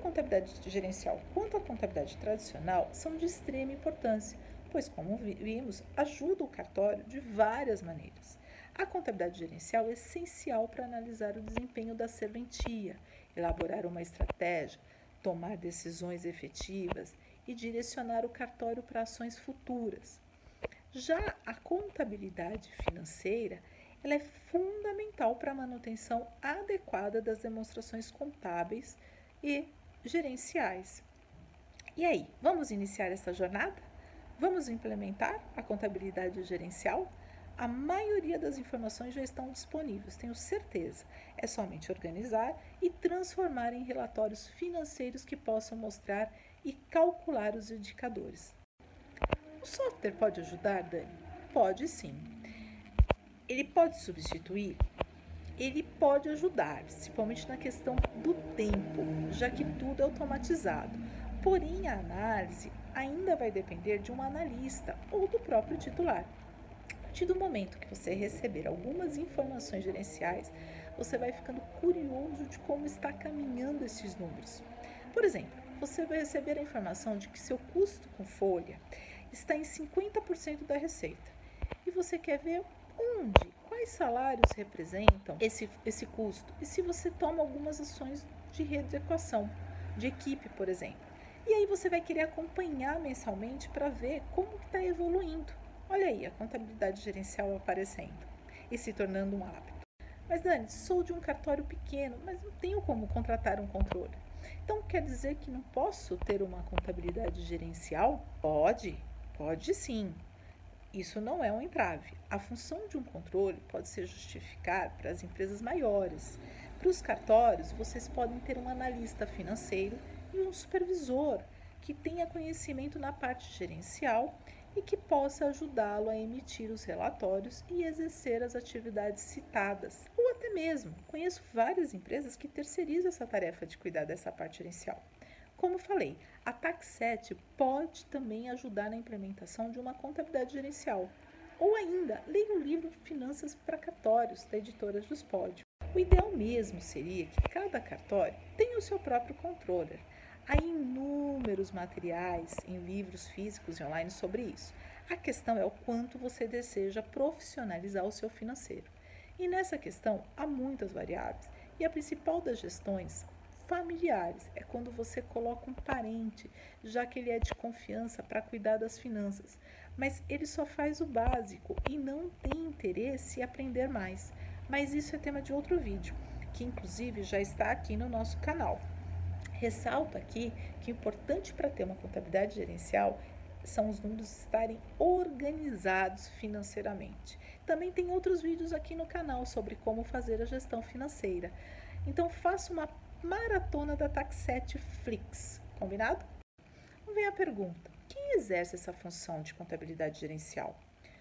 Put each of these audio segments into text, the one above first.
contabilidade gerencial quanto a contabilidade tradicional são de extrema importância, pois, como vimos, ajuda o cartório de várias maneiras. A contabilidade gerencial é essencial para analisar o desempenho da serventia, elaborar uma estratégia, tomar decisões efetivas e direcionar o cartório para ações futuras. Já a contabilidade financeira ela é fundamental para a manutenção adequada das demonstrações contábeis e gerenciais. E aí, vamos iniciar essa jornada? Vamos implementar a contabilidade gerencial? A maioria das informações já estão disponíveis, tenho certeza. É somente organizar e transformar em relatórios financeiros que possam mostrar e calcular os indicadores. O software pode ajudar, Dani? Pode sim. Ele pode substituir? Ele pode ajudar, principalmente na questão do tempo, já que tudo é automatizado. Porém, a análise ainda vai depender de um analista ou do próprio titular. A partir do momento que você receber algumas informações gerenciais, você vai ficando curioso de como está caminhando esses números. Por exemplo, você vai receber a informação de que seu custo com folha está em 50% da receita e você quer ver onde, quais salários representam esse, esse custo e se você toma algumas ações de readequação de equipe, por exemplo. E aí você vai querer acompanhar mensalmente para ver como está evoluindo. Olha aí a contabilidade gerencial aparecendo e se tornando um hábito. Mas Dani, sou de um cartório pequeno, mas não tenho como contratar um controle. Então quer dizer que não posso ter uma contabilidade gerencial? Pode, pode sim. Isso não é um entrave. A função de um controle pode ser justificar para as empresas maiores. Para os cartórios, vocês podem ter um analista financeiro e um supervisor que tenha conhecimento na parte gerencial e que possa ajudá-lo a emitir os relatórios e exercer as atividades citadas. Ou até mesmo, conheço várias empresas que terceirizam essa tarefa de cuidar dessa parte gerencial. Como falei, a TAC7 pode também ajudar na implementação de uma contabilidade gerencial. Ou ainda, leia o livro de Finanças para Cartórios, da editora Juspódio. O ideal mesmo seria que cada cartório tenha o seu próprio controller, Há inúmeros materiais em livros físicos e online sobre isso. A questão é o quanto você deseja profissionalizar o seu financeiro. E nessa questão há muitas variáveis, e a principal das gestões familiares é quando você coloca um parente, já que ele é de confiança para cuidar das finanças, mas ele só faz o básico e não tem interesse em aprender mais. Mas isso é tema de outro vídeo, que inclusive já está aqui no nosso canal. Ressalto aqui que o importante para ter uma contabilidade gerencial são os números estarem organizados financeiramente. Também tem outros vídeos aqui no canal sobre como fazer a gestão financeira. Então faça uma maratona da Tax7 Flix, combinado? Vem a pergunta: quem exerce essa função de contabilidade gerencial?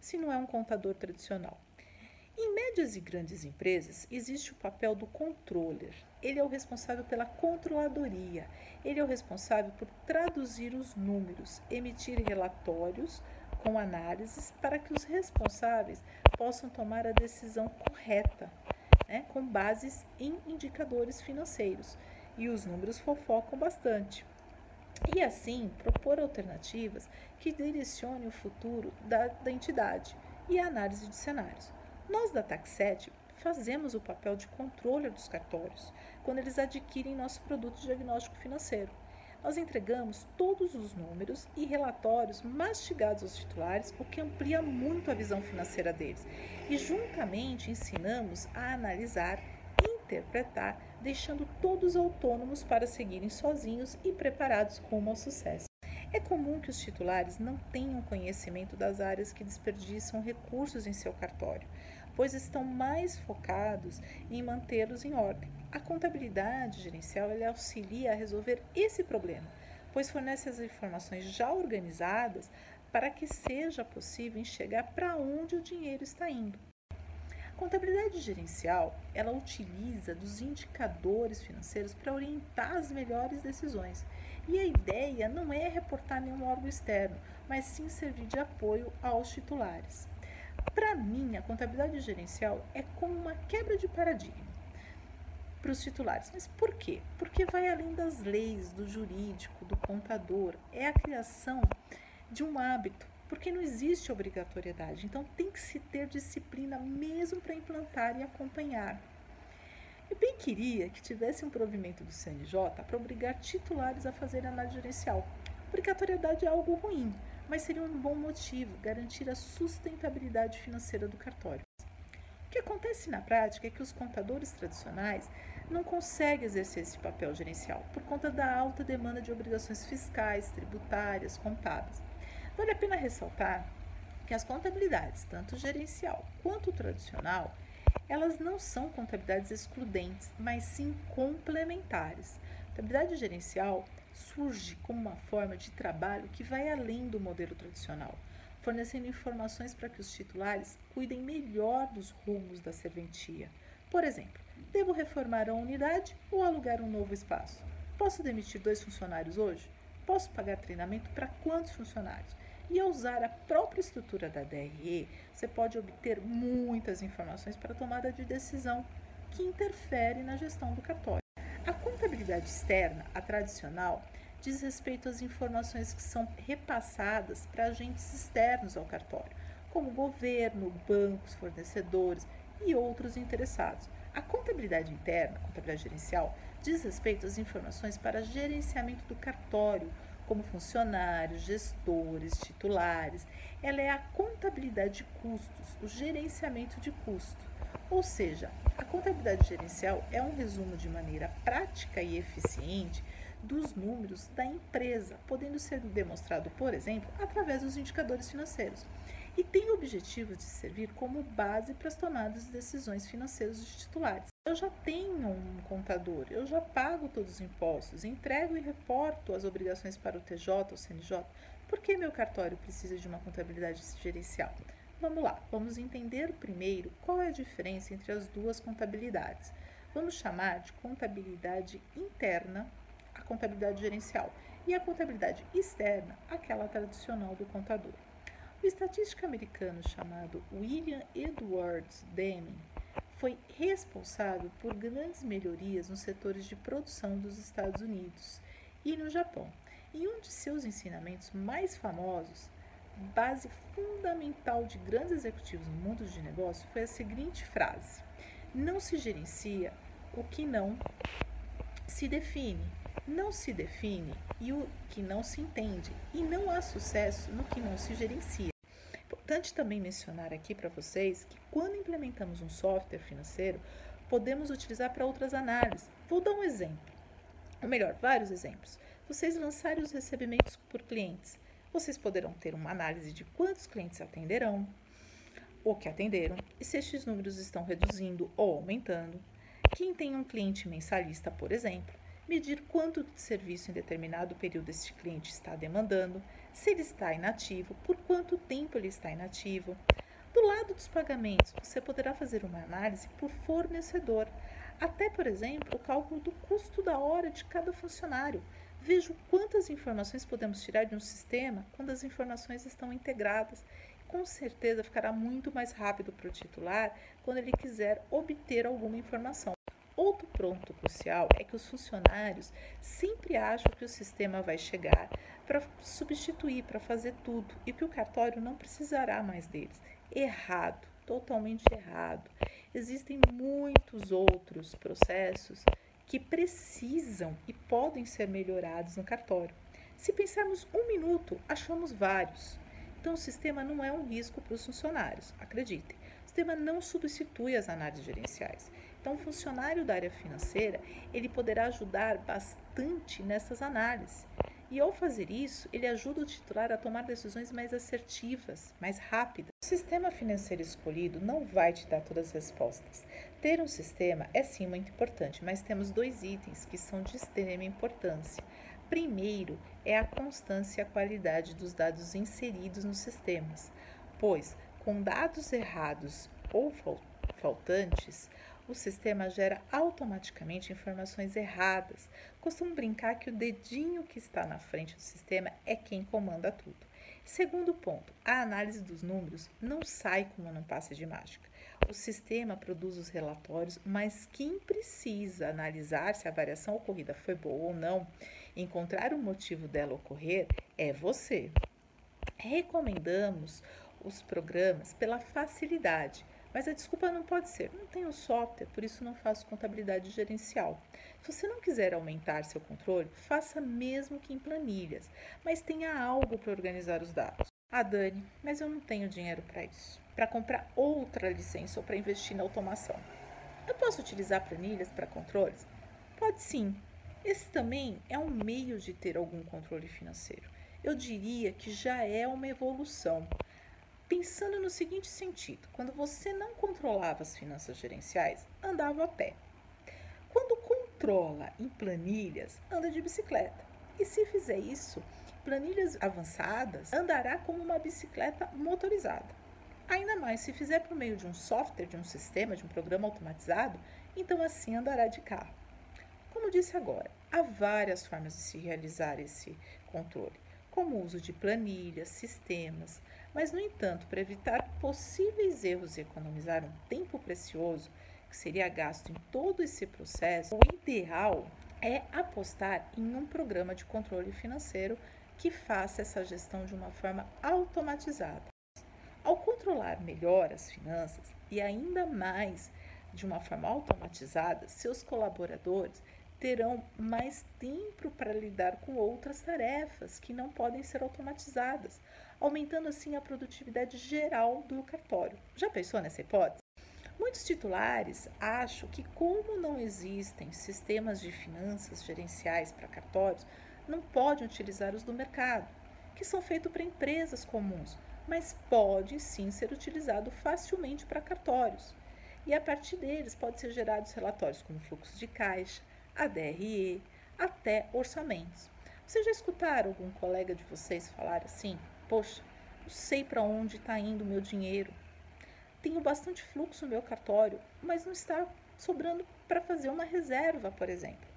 Se não é um contador tradicional. Em médias e grandes empresas, existe o papel do controller. Ele é o responsável pela controladoria. Ele é o responsável por traduzir os números, emitir relatórios com análises para que os responsáveis possam tomar a decisão correta, né, com bases em indicadores financeiros. E os números fofocam bastante. E assim propor alternativas que direcionem o futuro da, da entidade e a análise de cenários. Nós da Taxet fazemos o papel de controle dos cartórios quando eles adquirem nosso produto diagnóstico financeiro. Nós entregamos todos os números e relatórios mastigados aos titulares, o que amplia muito a visão financeira deles. E juntamente ensinamos a analisar interpretar, deixando todos autônomos para seguirem sozinhos e preparados rumo ao sucesso. É comum que os titulares não tenham conhecimento das áreas que desperdiçam recursos em seu cartório pois estão mais focados em mantê-los em ordem. A contabilidade gerencial ele auxilia a resolver esse problema, pois fornece as informações já organizadas para que seja possível enxergar para onde o dinheiro está indo. A contabilidade gerencial, ela utiliza dos indicadores financeiros para orientar as melhores decisões. E a ideia não é reportar nenhum órgão externo, mas sim servir de apoio aos titulares. Para mim, a contabilidade gerencial é como uma quebra de paradigma. para os titulares. Mas por quê? Porque vai além das leis, do jurídico, do contador. É a criação de um hábito, porque não existe obrigatoriedade. Então tem que se ter disciplina mesmo para implantar e acompanhar. Eu bem queria que tivesse um provimento do CNJ para obrigar titulares a fazer análise gerencial. Obrigatoriedade é algo ruim, mas seria um bom motivo garantir a sustentabilidade financeira do cartório. O que acontece na prática é que os contadores tradicionais não consegue exercer esse papel gerencial por conta da alta demanda de obrigações fiscais, tributárias, contábeis. Vale a pena ressaltar que as contabilidades, tanto gerencial quanto tradicional, elas não são contabilidades excludentes, mas sim complementares. Contabilidade gerencial surge como uma forma de trabalho que vai além do modelo tradicional, fornecendo informações para que os titulares cuidem melhor dos rumos da serventia. Por exemplo, Devo reformar a unidade ou alugar um novo espaço? Posso demitir dois funcionários hoje? Posso pagar treinamento para quantos funcionários? E ao usar a própria estrutura da DRE, você pode obter muitas informações para tomada de decisão que interfere na gestão do cartório. Contabilidade externa, a tradicional, diz respeito às informações que são repassadas para agentes externos ao cartório, como governo, bancos, fornecedores e outros interessados. A contabilidade interna, a contabilidade gerencial, diz respeito às informações para gerenciamento do cartório, como funcionários, gestores, titulares. Ela é a contabilidade de custos, o gerenciamento de custo. Ou seja, a contabilidade gerencial é um resumo de maneira prática e eficiente dos números da empresa, podendo ser demonstrado, por exemplo, através dos indicadores financeiros e tem o objetivo de servir como base para as tomadas de decisões financeiras dos titulares. Eu já tenho um contador, eu já pago todos os impostos, entrego e reporto as obrigações para o TJ ou CNJ. Por que meu cartório precisa de uma contabilidade gerencial? Vamos lá, vamos entender primeiro qual é a diferença entre as duas contabilidades. Vamos chamar de contabilidade interna a contabilidade gerencial e a contabilidade externa, aquela tradicional do contador. O estatístico americano chamado William Edwards Deming foi responsável por grandes melhorias nos setores de produção dos Estados Unidos e no Japão. E um de seus ensinamentos mais famosos, base fundamental de grandes executivos no mundo de negócio, foi a seguinte frase: Não se gerencia o que não se define, não se define e o que não se entende, e não há sucesso no que não se gerencia importante também mencionar aqui para vocês que quando implementamos um software financeiro, podemos utilizar para outras análises. Vou dar um exemplo, ou melhor, vários exemplos. Vocês lançarem os recebimentos por clientes, vocês poderão ter uma análise de quantos clientes atenderão, ou que atenderam, e se estes números estão reduzindo ou aumentando. Quem tem um cliente mensalista, por exemplo, medir quanto de serviço em determinado período este cliente está demandando, se ele está inativo, por quanto tempo ele está inativo. Do lado dos pagamentos, você poderá fazer uma análise por fornecedor, até, por exemplo, o cálculo do custo da hora de cada funcionário. Veja quantas informações podemos tirar de um sistema quando as informações estão integradas. Com certeza ficará muito mais rápido para o titular quando ele quiser obter alguma informação. Outro ponto crucial é que os funcionários sempre acham que o sistema vai chegar para substituir, para fazer tudo e que o cartório não precisará mais deles. Errado, totalmente errado. Existem muitos outros processos que precisam e podem ser melhorados no cartório. Se pensarmos um minuto, achamos vários. Então, o sistema não é um risco para os funcionários, acreditem. O sistema não substitui as análises gerenciais. Então, o funcionário da área financeira, ele poderá ajudar bastante nessas análises. E ao fazer isso, ele ajuda o titular a tomar decisões mais assertivas, mais rápidas. O sistema financeiro escolhido não vai te dar todas as respostas. Ter um sistema é sim muito importante, mas temos dois itens que são de extrema importância. Primeiro é a constância e a qualidade dos dados inseridos nos sistemas, pois com dados errados ou faltantes, o sistema gera automaticamente informações erradas. Costumo brincar que o dedinho que está na frente do sistema é quem comanda tudo. Segundo ponto, a análise dos números não sai como num passe de mágica. O sistema produz os relatórios, mas quem precisa analisar se a variação ocorrida foi boa ou não, encontrar o motivo dela ocorrer, é você. Recomendamos os programas pela facilidade, mas a desculpa não pode ser: não tenho software, por isso não faço contabilidade gerencial. Se você não quiser aumentar seu controle, faça mesmo que em planilhas, mas tenha algo para organizar os dados. Ah, Dani, mas eu não tenho dinheiro para isso para comprar outra licença ou para investir na automação. Eu posso utilizar planilhas para controles? Pode sim. Esse também é um meio de ter algum controle financeiro. Eu diria que já é uma evolução. Pensando no seguinte sentido: quando você não controlava as finanças gerenciais, andava a pé. Quando controla em planilhas, anda de bicicleta. E se fizer isso, planilhas avançadas, andará como uma bicicleta motorizada. Ainda mais se fizer por meio de um software, de um sistema, de um programa automatizado, então assim andará de carro. Como disse agora, há várias formas de se realizar esse controle, como o uso de planilhas, sistemas, mas, no entanto, para evitar possíveis erros e economizar um tempo precioso que seria gasto em todo esse processo, o ideal é apostar em um programa de controle financeiro que faça essa gestão de uma forma automatizada. Ao controlar melhor as finanças e ainda mais de uma forma automatizada, seus colaboradores terão mais tempo para lidar com outras tarefas que não podem ser automatizadas, aumentando assim a produtividade geral do cartório. Já pensou nessa hipótese? Muitos titulares acham que, como não existem sistemas de finanças gerenciais para cartórios, não podem utilizar os do mercado, que são feitos para empresas comuns, mas pode sim ser utilizado facilmente para cartórios. E a partir deles pode ser gerados relatórios como fluxo de caixa, ADRE, até orçamentos. Vocês já escutaram algum colega de vocês falar assim? Poxa, não sei para onde está indo o meu dinheiro. Tenho bastante fluxo no meu cartório, mas não está sobrando para fazer uma reserva, por exemplo.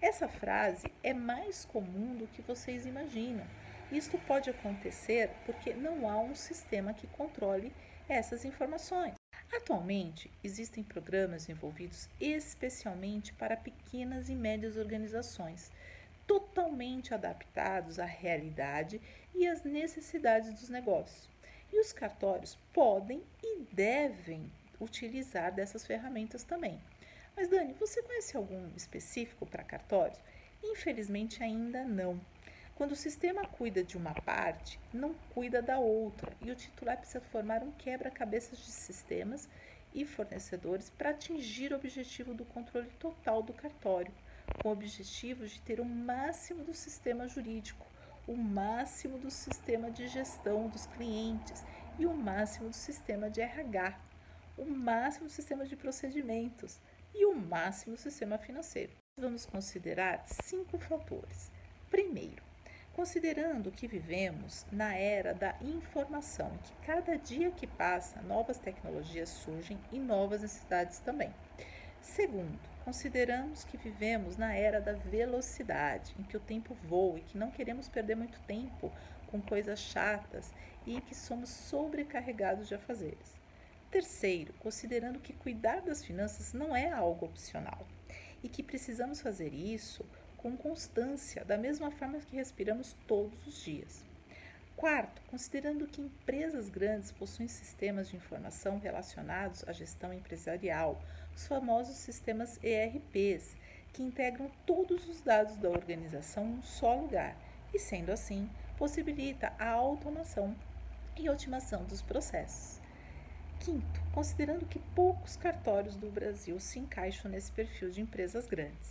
Essa frase é mais comum do que vocês imaginam isto pode acontecer porque não há um sistema que controle essas informações. Atualmente, existem programas envolvidos especialmente para pequenas e médias organizações, totalmente adaptados à realidade e às necessidades dos negócios. E os cartórios podem e devem utilizar dessas ferramentas também. Mas, Dani, você conhece algum específico para cartórios? Infelizmente, ainda não. Quando o sistema cuida de uma parte, não cuida da outra, e o titular precisa formar um quebra-cabeças de sistemas e fornecedores para atingir o objetivo do controle total do cartório, com o objetivo de ter o máximo do sistema jurídico, o máximo do sistema de gestão dos clientes e o máximo do sistema de RH, o máximo do sistema de procedimentos e o máximo do sistema financeiro. Vamos considerar cinco fatores. Primeiro, Considerando que vivemos na era da informação, que cada dia que passa novas tecnologias surgem e novas necessidades também. Segundo, consideramos que vivemos na era da velocidade, em que o tempo voa e que não queremos perder muito tempo com coisas chatas e que somos sobrecarregados de afazeres. Terceiro, considerando que cuidar das finanças não é algo opcional e que precisamos fazer isso com constância, da mesma forma que respiramos todos os dias. Quarto, considerando que empresas grandes possuem sistemas de informação relacionados à gestão empresarial, os famosos sistemas ERPs, que integram todos os dados da organização em um só lugar e, sendo assim, possibilita a automação e otimização dos processos. Quinto, considerando que poucos cartórios do Brasil se encaixam nesse perfil de empresas grandes.